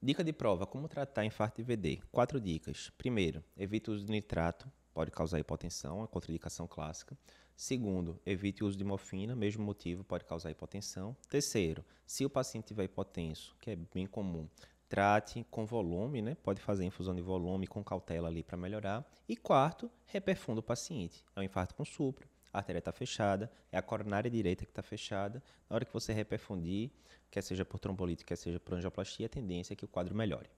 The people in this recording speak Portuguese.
Dica de prova: como tratar infarto de VD? Quatro dicas. Primeiro, evite o uso de nitrato, pode causar hipotensão, a contraindicação clássica. Segundo, evite o uso de morfina, mesmo motivo, pode causar hipotensão. Terceiro, se o paciente tiver hipotenso, que é bem comum, trate com volume, né? Pode fazer infusão de volume com cautela ali para melhorar. E quarto, reperfunda o paciente. É um infarto com supra, a artéria está fechada, é a coronária direita que está fechada. Na hora que você reperfundir, quer seja por trombolite, quer seja por angioplastia, a tendência é que o quadro melhore.